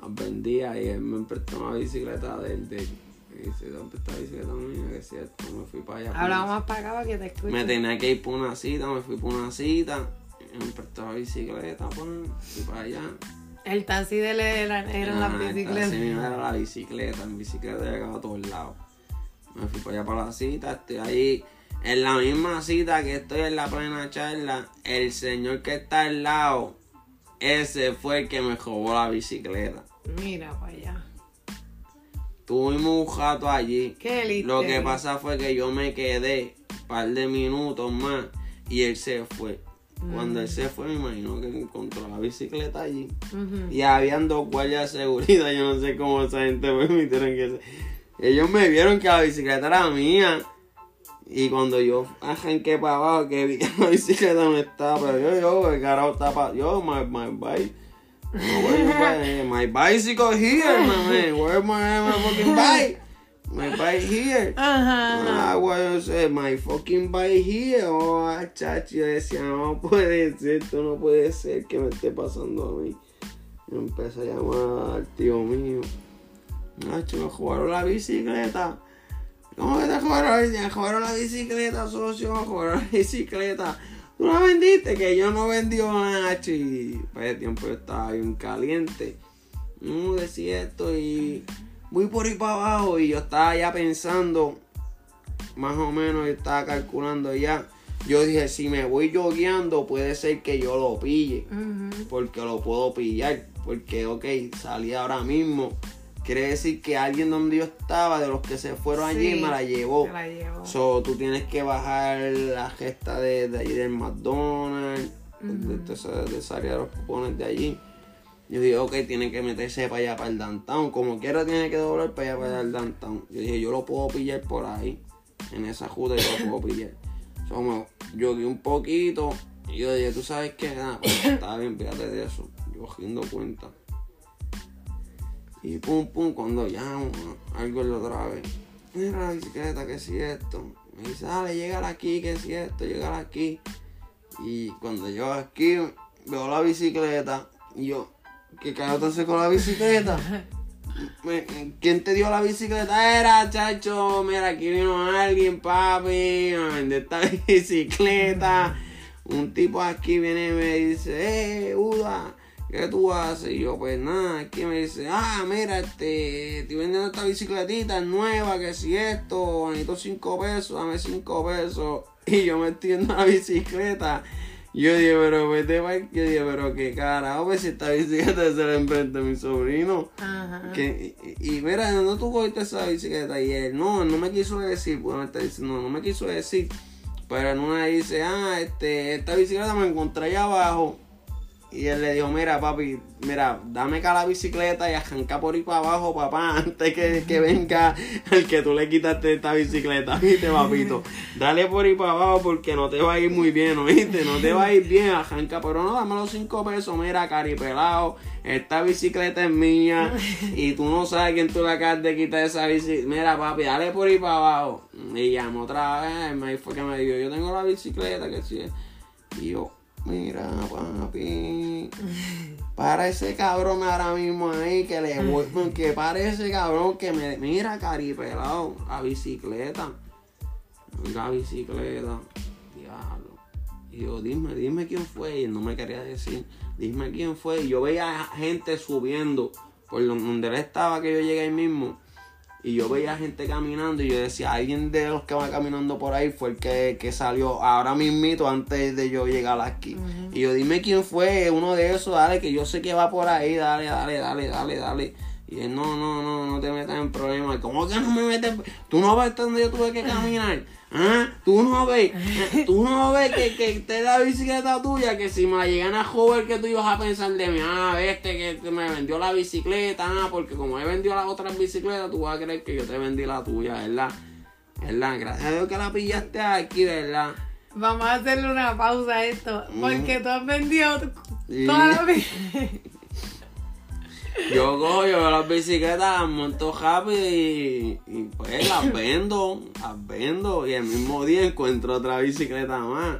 Las vendía y él me prestó una bicicleta de él. De, y dice, ¿dónde está la bicicleta mía? Que es cierto, me fui para allá.
Hablamos más para acá para que te escuche.
Me tenía que ir por una cita, me fui por una cita. Me prestó la bicicleta, pues, fui para allá.
El taxi de él era, era la bicicleta. El taxi
era la bicicleta, en bicicleta llegaba a todos lados. Me fui para allá para la cita, estoy ahí. En la misma cita que estoy en la plena charla, el señor que está al lado, ese fue el que me robó la bicicleta.
Mira para allá.
Tuvimos un jato allí.
Qué
Lo que pasa fue que yo me quedé un par de minutos más y él se fue. Cuando él se fue, me imagino que encontró la bicicleta allí. Y habían dos guardias de seguridad. Yo no sé cómo esa gente permitieron que se... Ellos me vieron que la bicicleta era mía. Y cuando yo arranqué para abajo, que vi que la bicicleta no estaba, pero yo, yo, el carajo está para. Yo, my, my bike. my, my bicycle here, my man. Where's my, my fucking bike? My bike here. Ajá. Ah, bueno, my fucking bike here. Oh, chacho, yo decía, no puede ser, esto no puede ser que me esté pasando a mí. Yo empecé a llamar al tío mío. Nacho, me jugaron la bicicleta. ¿Cómo que te jugaron la bicicleta? Me jugaron la bicicleta, socio, me jugaron la bicicleta. Tú la vendiste, que yo no vendí Nacho. Y para ese tiempo yo estaba bien caliente. No decía esto y voy por ahí para abajo y yo estaba ya pensando, más o menos, yo estaba calculando ya. Yo dije, si me voy yo guiando, puede ser que yo lo pille, porque lo puedo pillar, porque, ok, salí ahora mismo. Quiere decir que alguien donde yo estaba, de los que se fueron allí, me la llevó.
la llevó.
So, tú tienes que bajar la gesta de, de ahí del McDonald's, de, de, esa área de los cupones de allí yo dije, ok, tiene que meterse para allá, para el downtown. Como quiera, tiene que doblar para allá, para el downtown. Yo dije, yo lo puedo pillar por ahí. En esa juda yo lo puedo pillar. So, yo vi un poquito. Y yo dije, tú sabes qué, nada, pues, estaba bien, fíjate de eso. Yo cogiendo cuenta. Y pum, pum, cuando llamo, algo lo otra vez. Mira la bicicleta, que si esto. Me dice, dale, llega aquí, que si esto, llegar aquí. Y cuando yo aquí, veo la bicicleta. Y yo, que cayó entonces con la bicicleta. ¿Quién te dio la bicicleta? Era, chacho, mira, aquí vino alguien, papi, de esta bicicleta. Un tipo aquí viene y me dice, eh, Uda, ¿qué tú haces? Y yo, pues nada, aquí me dice, ah, mira, este, estoy vendiendo esta bicicletita nueva, que si esto, necesito cinco pesos, dame cinco pesos. Y yo me estoy la bicicleta. Yo dije, pero vete pa' Yo dije, pero qué carajo, pues si esta bicicleta se la enfrente a mi sobrino. Ajá. Que, y, y, mira, ¿dónde tú cogiste esa bicicleta? Y él, no, no me quiso decir, bueno, está diciendo, no, no me quiso decir. Pero en una dice, ah, este, esta bicicleta me encontré allá abajo. Y él le dijo, mira papi, mira, dame acá la bicicleta y arranca por ahí para abajo, papá, antes que, que venga el que tú le quitaste esta bicicleta, ¿viste, papito? Dale por ahí para abajo porque no te va a ir muy bien, ¿oíste? No te va a ir bien, arranca, pero no, dame los cinco pesos, mira, caripelado, esta bicicleta es mía y tú no sabes quién tú le acabas de quitar esa bicicleta. Mira, papi, dale por ahí para abajo. Y llamó otra vez, me fue que me dijo, yo tengo la bicicleta, que sí. Y yo, Mira, papi. Para ese cabrón ahora mismo ahí que le voy. Que para ese cabrón que me. Mira, caripelado. La bicicleta. La bicicleta. Diablo. Y yo, dime, dime quién fue. Y él no me quería decir. Dime quién fue. Y yo veía gente subiendo. Por donde él estaba, que yo llegué ahí mismo. Y yo veía gente caminando y yo decía, alguien de los que va caminando por ahí fue el que, salió ahora mismito antes de yo llegar aquí. Y yo dime quién fue uno de esos, dale, que yo sé que va por ahí, dale, dale, dale, dale, dale. Y él, no, no, no, no te metas en problemas. ¿Cómo que no me metes? Tú no ves donde yo tuve que caminar. ¿Ah? Tú no ves, tú no ves que, que te da bicicleta tuya, que si me llegan a joder que tú ibas a pensar de mí, ah, este que me vendió la bicicleta, ah, porque como él vendió las otras bicicletas, tú vas a creer que yo te vendí la tuya, ¿verdad? ¿Verdad? Gracias a Dios que la pillaste aquí, ¿verdad?
Vamos a hacerle una pausa a esto, porque tú has vendido toda la bicicleta.
Yo cojo, yo veo las bicicletas, las monto rápido y, y, pues las vendo, las vendo y el mismo día encuentro otra bicicleta más.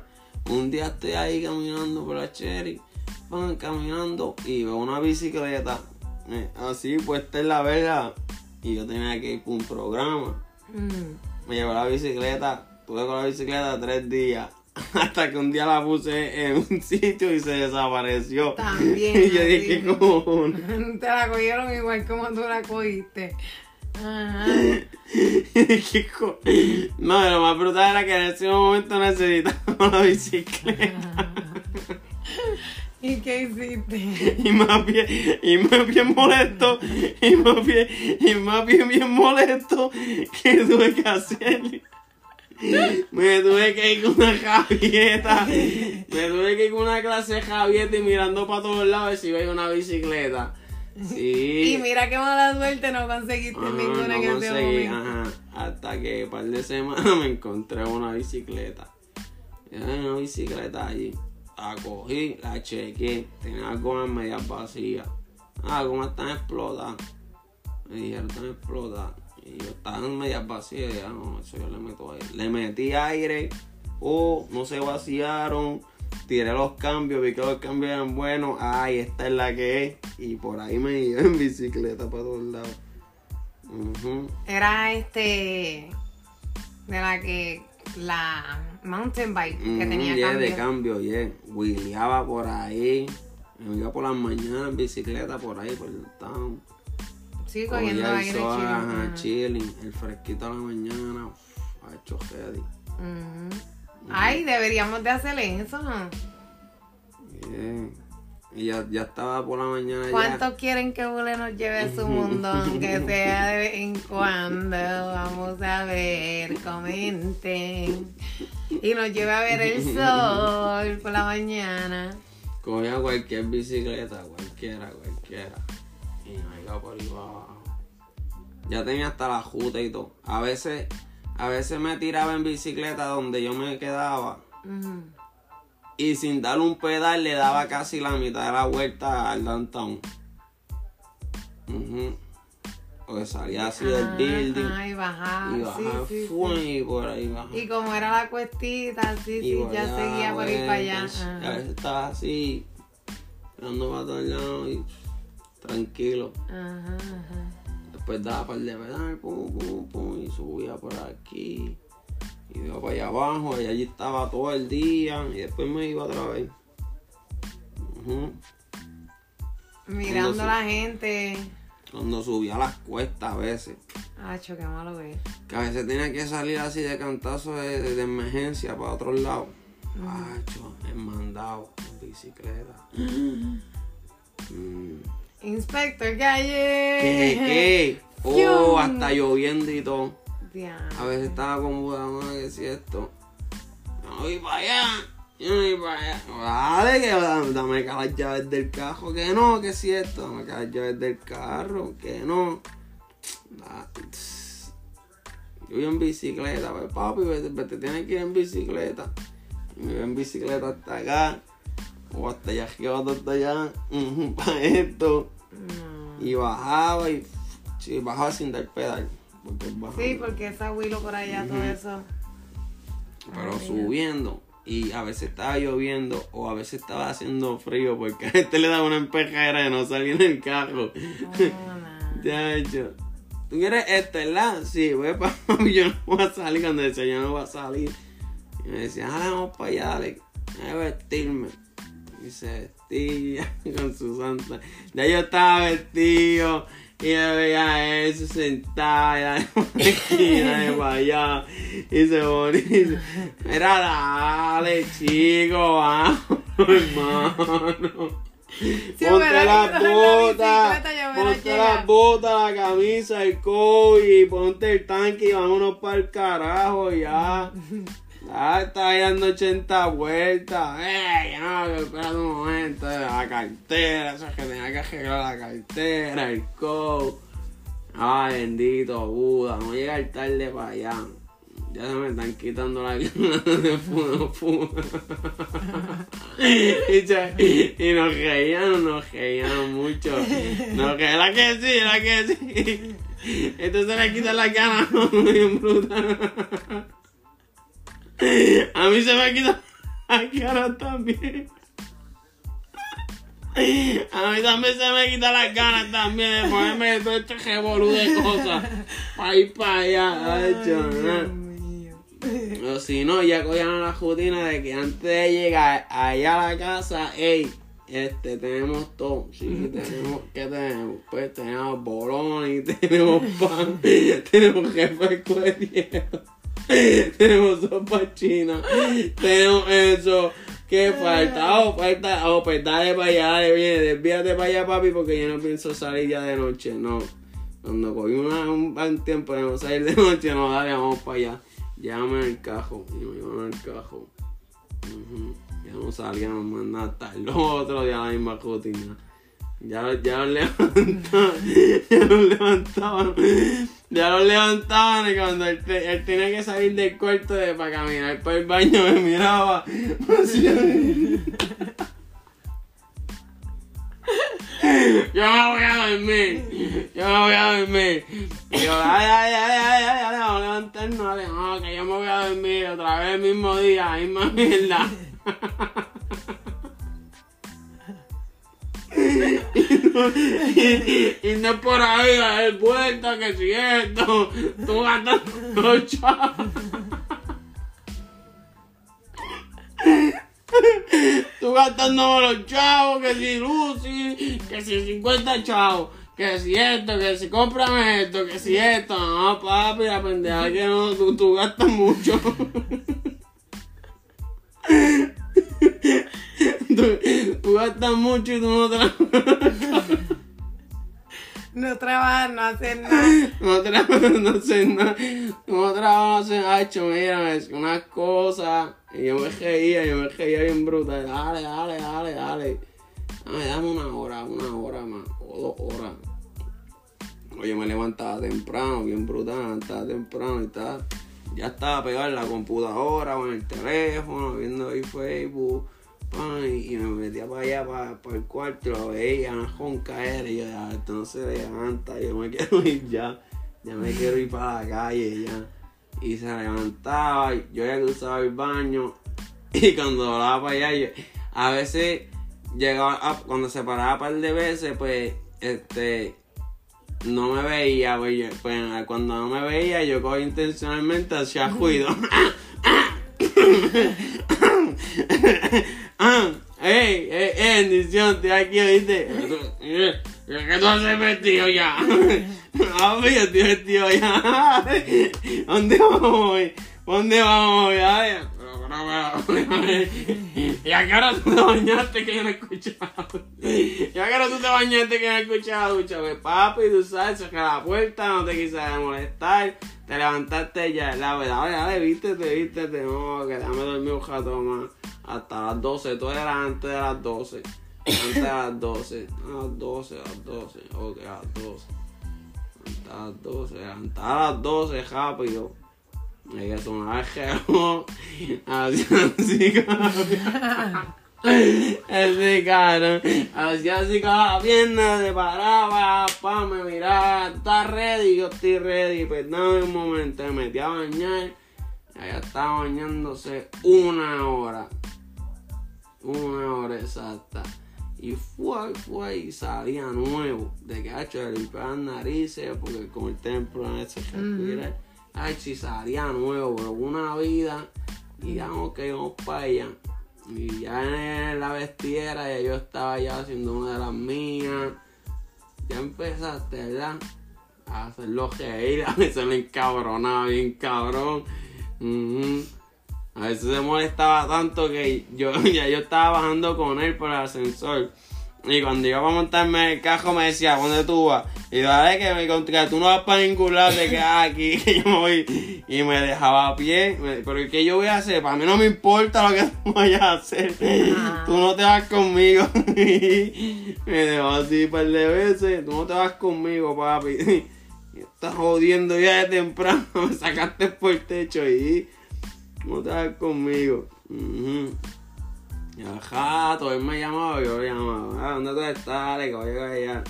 Un día estoy ahí caminando por la Cherry, van caminando y veo una bicicleta eh, así puesta en la verga y yo tenía que ir por un programa. Mm. Me llevo la bicicleta, tuve con la bicicleta tres días Hasta que un día la puse en un sitio y se desapareció. También. y yo dije, ¿cómo?
Te la cogieron igual como tú la cogiste. Ajá.
no, lo más brutal era que en ese momento necesitaba la bicicleta.
¿Y qué hiciste?
Y más bien, y más bien molesto, y más bien, y más bien, bien molesto que tuve que hacer me tuve que ir con una javieta. Me tuve que ir con una clase de javieta y mirando para todos lados si veía una bicicleta. Sí.
Y mira qué mala suerte, no conseguiste ninguna no en conseguí,
Ajá. Hasta que un par de semanas me encontré una bicicleta. Una bicicleta allí. La cogí, la chequé. Tenía gomas medias vacías. Ah, como están explotadas. Me dijeron, están explotadas. Y yo estaba en medias vacías, ya no, eso yo le meto aire. Le metí aire, o no se vaciaron, tiré los cambios, vi que los cambios eran buenos, ay, esta es la que es. Y por ahí me iba en bicicleta para todos lados.
Era este de la que la mountain bike que tenía
yeah, cambio. de cambio, yeah. Wheeleaba por ahí. Me iba por las mañanas en bicicleta por ahí, por el town.
Sí, cogiendo aire
chilling. chilling. El fresquito a la mañana. Ha hecho heavy.
Ay, deberíamos de hacer eso, ¿no?
Bien. Y ya, ya estaba por la mañana.
¿Cuántos quieren que Bule nos lleve a su mundo? Aunque sea de vez en cuando. Vamos a ver, comenten. Y nos lleve a ver el sol por la mañana.
Cogía cualquier bicicleta, cualquiera, cualquiera. Y por ahí Ya tenía hasta la juta y todo. A veces, a veces me tiraba en bicicleta donde yo me quedaba. Y sin dar un pedal le daba casi la mitad de la vuelta al downtown. Porque salía así del building.
y bajaba.
Y bajaba
sí,
y por ahí bajaba.
Y como era la cuestita, sí, sí, ya seguía por ir para allá.
A veces estaba así, mirando para todos lados y tranquilo. Ajá, Después daba par de pedal, pum, pum, pum, y subía por aquí. Y iba para allá abajo, y allí estaba todo el día, y después me iba otra vez.
Mirando a la gente.
Cuando subía las cuestas a veces.
Acho, qué malo que
Que a veces tenía que salir así de cantazo de, emergencia para otro lado. Acho, en mandado, en bicicleta.
Mm. Inspector Calle.
¿Qué? ¿Qué? Oh, hasta lloviendo y todo. A veces estaba Buda, que si esto. No voy para allá. Yo no voy para allá. Vale, que dame las llaves del carro. Que no, que si esto. Dame las llaves del carro. Que no. Yo voy en bicicleta, pues papi, te tienes que ir en bicicleta. Me voy en bicicleta hasta acá o hasta allá arriba, hasta allá, para esto. Y bajaba y bajaba sin dar pedal.
sí, porque esa huilo por allá, todo eso.
Pero subiendo. Y a veces estaba lloviendo o a veces estaba haciendo frío porque a este le daba una empejera de no salir en el carro. ya hecho. ¿Tú quieres este, verdad? Sí, voy para yo no voy a salir cuando decía yo no voy a salir. Y me decía, ah, vamos para allá, dale, a vestirme y se vestía con su santa. Ya yo estaba vestido y yo veía eso sentada en la esquina de para allá y se ponía. Era dale, chico, vamos, hermano. ponte las botas, ponte las botas, la camisa, el y ponte el tanque y vámonos para el carajo ya. Ah, está dando 80 vueltas. ¡Ey! No, espera un momento. La cartera, eso es que tenía que arreglar la cartera, el coat. Ay, bendito Buda, no llegar tarde para allá. Ya se me están quitando la gana de fumar. y, y nos reían, nos reían mucho. Nos reían, la que sí, la que sí. Entonces le quitan la gana, bien brutal. A mí se me ha quitado la cara también. A mí también se me quita las ganas también de ponerme todo este revolú de cosas. Ir para allá. Ay, o si no, ya cogían la rutina de que antes de llegar allá a la casa, hey, este, tenemos todo. Sí, tenemos, ¿qué tenemos? Pues tenemos bolones, tenemos pan, tenemos jefe de tenemos sopa china, tenemos eso. ¿Qué falta? Oh, falta. Oh, pues dale para allá, dale, viene, desvíate para allá, papi, porque yo no pienso salir ya de noche. No. Cuando cogí un, un tiempo de no salir de noche, no, dale, vamos para allá. Llámame el cajo. Y me llaman el cajo. Ya no salíamos más nada hasta el otro día la misma rutina. Ya, ya los levantaban. ya los levantaban. Ya los levantaban y cuando él, él, tenía que salir del cuarto de, para caminar por el baño me miraba. Yo me voy a dormir. Yo me voy a dormir. Y yo, ay, ay, ay, ay, ay, vamos a levantarnos. Dale, no, que yo me voy a dormir otra vez el mismo día, misma mierda. y, no, es por ahí dar vuelta que si esto, tú gastas los chavos. Tú gastando los chavos, que si Lucy, que si 50 chavos, que si esto, que si cómprame esto, que si esto. No, papi, la pendeja que no, tú gastas mucho. Tú, gastas mucho y tú no trabajas.
No trabajas, no haces nada.
No trabajas, no haces nada. No trabajas, no haces hecho, mira, es unas cosas. Y yo me reía, yo me reía bien brutal. Dale, dale, dale, dale. Dame, dame una hora, una hora más, o dos horas. Oye, me levantaba temprano, bien brutal, estaba temprano y estaba, ya estaba pegado en la computadora o en el teléfono, viendo ahí Facebook. Y, me metía para allá, para, el cuarto, lo veía, con caer y yo, ya, esto no se levanta, yo me quiero ir ya, ya me quiero ir para la calle ya y se levantaba, yo ya cruzaba el baño y cuando hablaba para allá, a veces llegaba, cuando se paraba un par de veces, pues, este, no me veía, pues, pues cuando no me veía, yo cogí intencionalmente hacia ruido. ¡Ey! ¡Ey! ¡Bendición! Estoy aquí, ¿viste? ¿Qué tú haces vestido ya? Ah, yo estoy vestido ya. ¿Dónde vamos hoy? ¿Dónde vamos hoy? Ay, ¿Y a qué hora tú te bañaste que yo no he escuchado? ¿Y a qué hora tú te bañaste que no he escuchado? Pues papi, tú sabes, que la puerta, no te quise molestar, te levantaste ya, la verdad, dale, dale, vístete, vístete, no, que déjame dormir un rato más, hasta las 12, todo era antes de las 12, antes de las 12, a las 12, a las 12, ok, a las 12, a las 12, a las 12 rápido. Hay que sonar el así, así, Ese cara, así así con la pierna, se paraba, pa, me miraba, está ready, yo estoy ready, pues dame un momento, me metí a bañar, allá estaba bañándose una hora, una hora exacta, y fue, fue, y salía nuevo, de que ha hecho de limpiar las narices, porque con el templo en ese respira, ay, si salía nuevo, pero una vida, y digamos que vamos para allá. Y ya en la vestiera ya yo estaba ya haciendo una de las mías. Ya empezaste, ¿verdad? A hacerlo reír, a veces me encabronaba bien cabrón. A veces se molestaba tanto que yo ya yo estaba bajando con él por el ascensor. Y cuando iba a montarme en el cajo me decía, ¿dónde tú vas? Y dale que me contra, tú no vas para ningún lado, te quedas aquí, que yo me voy. Y me dejaba a pie. Pero ¿qué yo voy a hacer? Para mí no me importa lo que tú vayas a hacer. Tú no te vas conmigo. me dejó así un par de veces. Tú no te vas conmigo, papi. Estás jodiendo ya de temprano. Me sacaste por el techo y te vas conmigo. Y ajá, todo él me llamaba, yo le llamaba, ah, ¿dónde tú estás? Le digo, allá.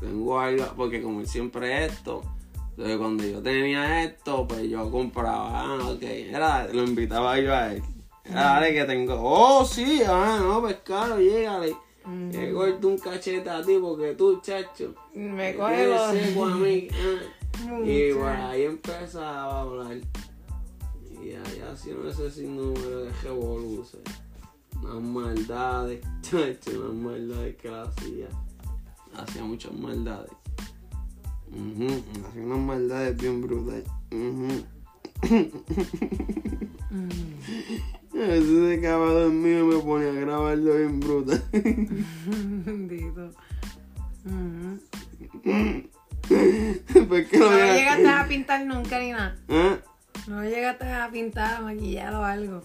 Tengo algo, porque como siempre esto, entonces cuando yo tenía esto, pues yo compraba, ah, ok, era, lo invitaba yo a él. dale que tengo, oh sí, ah, no, pues claro, llégale. Que corto un cachete a ti porque tú, chacho,
me coge
a mí. Ah. y por ahí empezaba a hablar. Y allá haciendo ese sinnúmero de revoluciones unas maldades, chacho, unas maldades que la hacía. Hacía muchas maldades. Hacía unas maldades bien brutales. A veces se acaba dormido y me ponía a grabarlo bien brutal. Bendito.
¿Por qué no, no llegaste a pintar nunca ni nada. ¿Eh? No llegaste a pintar, a maquillar o algo.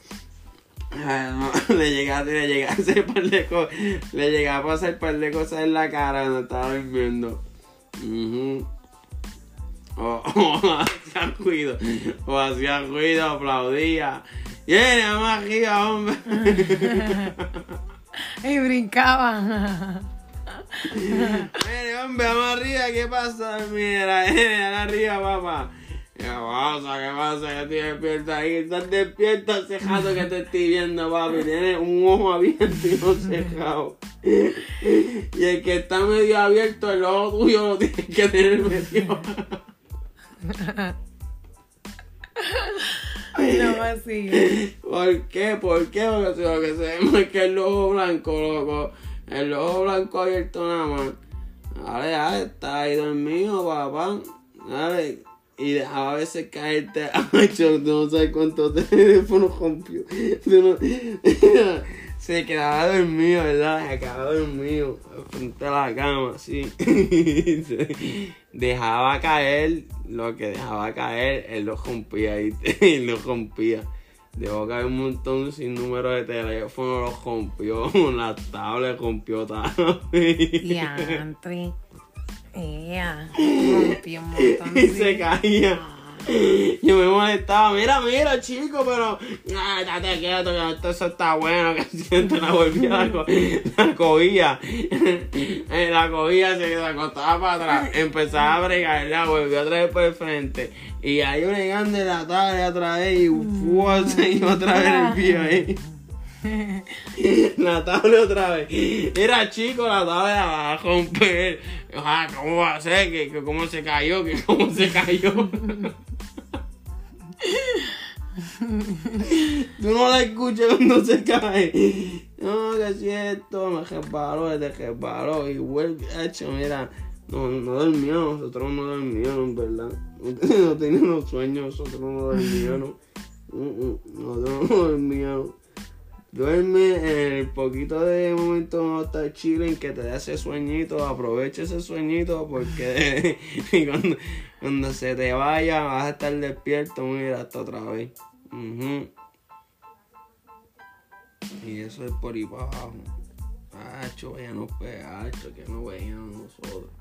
Ah, le llegaba, le llegaba a hacer par de cosas. Le llegaba a hacer par de cosas en la cara cuando estaba durmiendo. o, hacía ruido. O hacía ruido, aplaudía. ¡Viene, más arriba, hombre!
y brincaba.
Viene, hombre, vamos arriba, ¿qué pasa? Mira, viene, arriba, papá. ¿Qué pasa? ¿Qué pasa? Que estoy despierta ahí. Estás despierto, cejado que te estoy viendo, papi. Tienes un ojo abierto y no cejado. Y el que está medio abierto, el ojo tuyo lo tienes que tener medio.
No así.
¿Por qué? ¿Por qué? Porque si lo que se ve es que el ojo blanco, loco. El ojo blanco abierto nada más. Dale, dale, está ahí dormido, papá. Dale, y dejaba a veces caerte a no sabes cuántos teléfonos rompió. se quedaba dormido, ¿verdad? Se quedaba dormido frente a la cama, así. dejaba caer lo que dejaba caer, él lo rompía y lo rompía. Dejó caer un montón sin número de teléfono, lo rompió, la tablet rompió
también. Ya, ella rompió un montón.
y se caía. Yo me molestaba, mira, mira, chico, pero. Ay, date quieto, que eso está bueno, que siente la volvía la, co la cogía. Eh, la cogía, se acostaba para atrás, empezaba a bregar, la volvió otra vez por el frente. Y ahí bregando la tabla otra vez y fue, y otra vez el pie ahí. la tabla otra vez. Era chico, la tabla la a romper. Ah, ¿cómo va a ser? ¿Que, cómo se cayó? ¿Que cómo se cayó? Tú no la escuchas cuando se cae. No, que es cierto, me resbaló, te resbaló. Y vuelve, hecho, mira, no, no dormíamos, nosotros no dormíamos, ¿verdad? No teníamos sueños, nosotros no dormíamos. Mm, mm, nosotros no dormíamos. Duerme en el poquito de momento está chile en que te da ese sueñito, aprovecha ese sueñito porque cuando, se te vaya vas a estar despierto, mira hasta otra vez. Y eso es por ahí para abajo. Hacho, ya no pegacho, que no veían nosotros.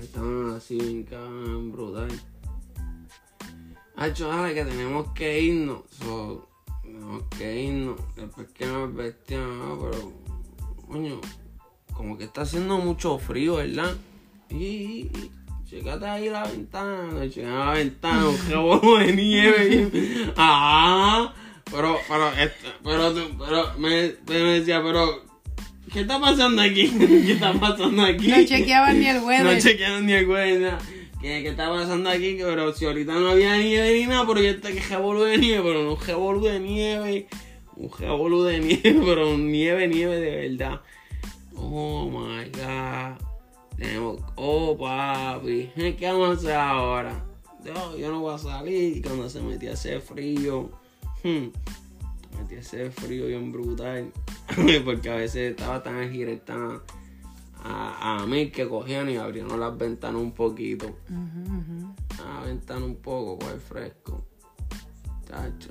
Estaban así en brutal. Hacho, dale que tenemos que irnos. Ok, no, después que me vestía, pero, coño, como que está haciendo mucho frío, ¿verdad? Y, checate ahí la ventana, checate la ventana, un jabón de nieve. ah, pero, pero, pero, pero, me, me decía, pero, ¿qué está pasando aquí? ¿Qué está pasando aquí?
No chequeaban ni el weather.
No chequeaban ni el weather, ¿Qué, ¿Qué está pasando aquí? Pero si ahorita no había nieve ni nada, pero ya está que jabolu de nieve, pero no un jabolu de nieve. Un jabolu de nieve, pero nieve, nieve de verdad. Oh my god. Tenemos. Oh papi. ¿Qué vamos a hacer ahora? Yo, yo no voy a salir. Cuando se metía ese frío. Hmm, sentía ese frío bien brutal. Porque a veces estaba tan agire, tan a, a mí que cogían y abrieron las ventanas un poquito. A la ventana un poco, con el fresco. Chacho.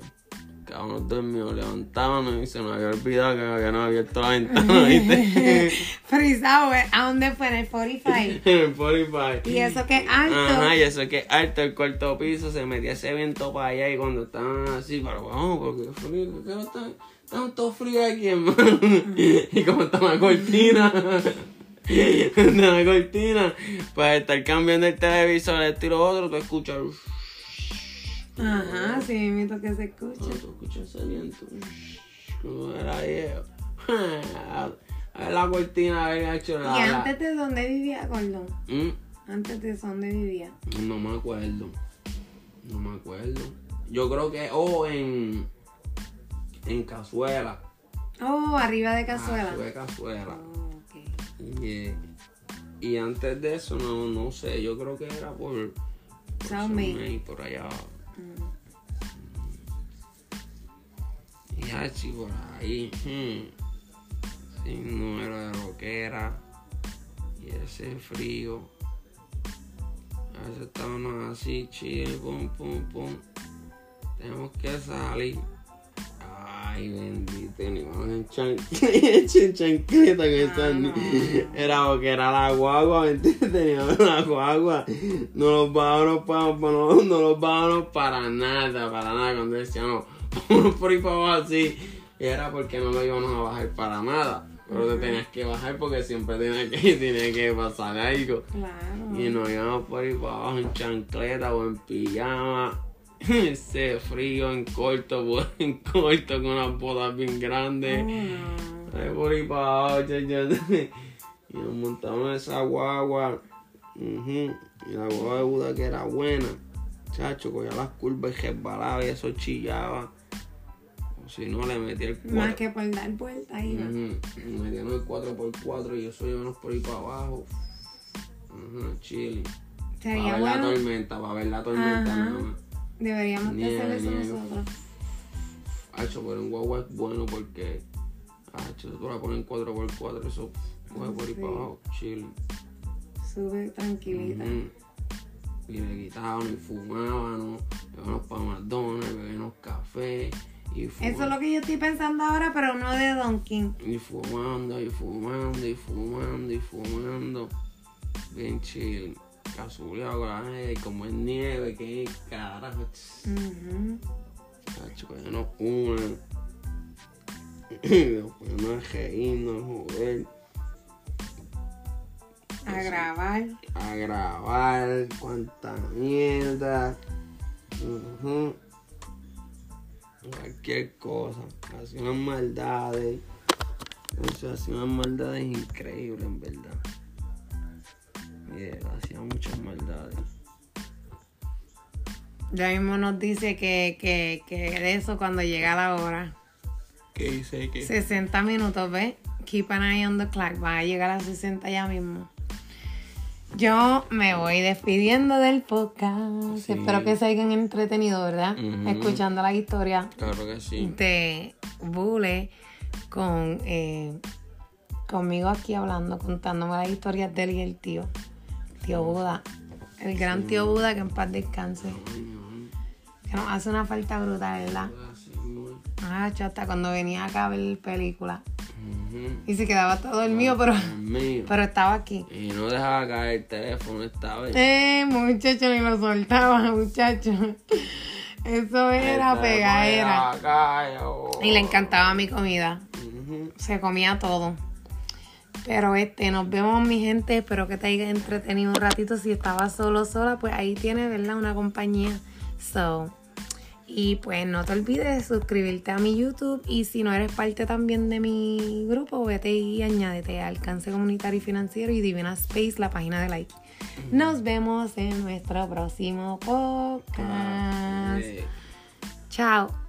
Cada uno dormió, levantaban y se me había olvidado que habían abierto la ventana, ¿viste?
Frisado, ¿eh? ¿a dónde fue? En el 45.
en el 45.
Y eso que es alto.
Ajá, y eso que es alto, el cuarto piso, se metía ese viento para allá y cuando estaban así, pero vamos, porque frío, ¿qué está? Tanto frío aquí, hermano. y como está una cortina. de la cortina, para estar cambiando el televisor, esto y lo otro, tú escuchas.
Ajá, sí, mito que se escucha.
No, tú escuchas ese viento. Como era viejo. A ver la cortina, a ver hecho
la. ¿Y antes de dónde vivía, Gordon?
¿Mm?
Antes de dónde vivía.
No me acuerdo. No me acuerdo. Yo creo que. Oh, en. En Cazuela.
Oh, arriba de Cazuela.
Arriba de Cazuela. Y, y antes de eso, no, no sé, yo creo que era por, por por allá. Mm. Y así por ahí. Hmm. Sin número de roquera. Y ese frío. A veces estábamos así, chile, pum, pum, pum. Tenemos que salir. Ay, bendito, ni vamos en chancleta que están. Era porque era la guagua, ¿me entiendes? Teníamos la guagua. No los vámonos para, no, no los vámonos para nada, para nada. Cuando decíamos, por ahí para abajo así, era porque no lo íbamos a bajar para nada. Pero te tenías que bajar porque siempre tenía que, tenía que pasar algo. Claro. Y nos íbamos por ahí para abajo en chancleta o en pijama ese frío en corto, en corto con unas botas bien grandes. Oh, por ahí para abajo, Y nos montamos esa guagua. Y la guagua de Buda que era buena. Chacho, cogía las curvas y resbalaba y eso chillaba. O si no, le metía el
4. Más que por dar vuelta ahí.
Uh Metíamos el 4x4 y eso íbamos por ahí para abajo. Ajá, chile. Para ver la tormenta, para ver la tormenta nada más.
Deberíamos de hacer eso nosotros.
Hacho, pero un guagua es bueno porque. Hacho, tú la pones en 4x4, eso puede por ahí para abajo, chill.
Sube tranquilita.
Y le quitaban y fumaban, íbamos para McDonald's, bebíamos café. Y
Eso es lo que yo estoy pensando ahora, pero no de Dunkin.
Y fumando, y fumando, y fumando, y fumando. Bien chill cazuleado con la como es nieve, que carajo. Uh Cacho, que nos unen. Nos reírnos, joder.
A grabar.
A grabar, cuánta mierda. Cualquier cosa. Hacía unas maldades. Eso hacía unas maldades increíbles, en verdad hacía muchas maldades.
Ya mismo nos dice que, que, que de eso cuando llega la hora.
¿Qué dice? ¿Qué?
60 minutos, ¿ves? Keep an eye on the clock. Va a llegar a 60 ya mismo. Yo me voy despidiendo del podcast. Espero que se hayan entretenido, ¿verdad? Escuchando la historia.
Claro que sí.
De Bule con eh, conmigo aquí hablando, contándome las historias de él y el tío tío Buda. El gran tío Buda que en paz descanse. Que nos hace una falta brutal, ¿verdad? Ah, hasta cuando venía acá a ver película. Y se quedaba todo el mío, pero, pero estaba aquí.
Y no dejaba caer el teléfono esta vez.
Eh, muchacho, ni lo soltaba, muchacho. Eso era pegadera. Y le encantaba mi comida. Se comía todo. Pero este, nos vemos mi gente, espero que te hayas entretenido un ratito. Si estabas solo sola, pues ahí tienes, ¿verdad? Una compañía. So, y pues no te olvides de suscribirte a mi YouTube y si no eres parte también de mi grupo, vete y añádete a Alcance Comunitario y Financiero y Divina Space, la página de like. Nos vemos en nuestro próximo podcast. Chao.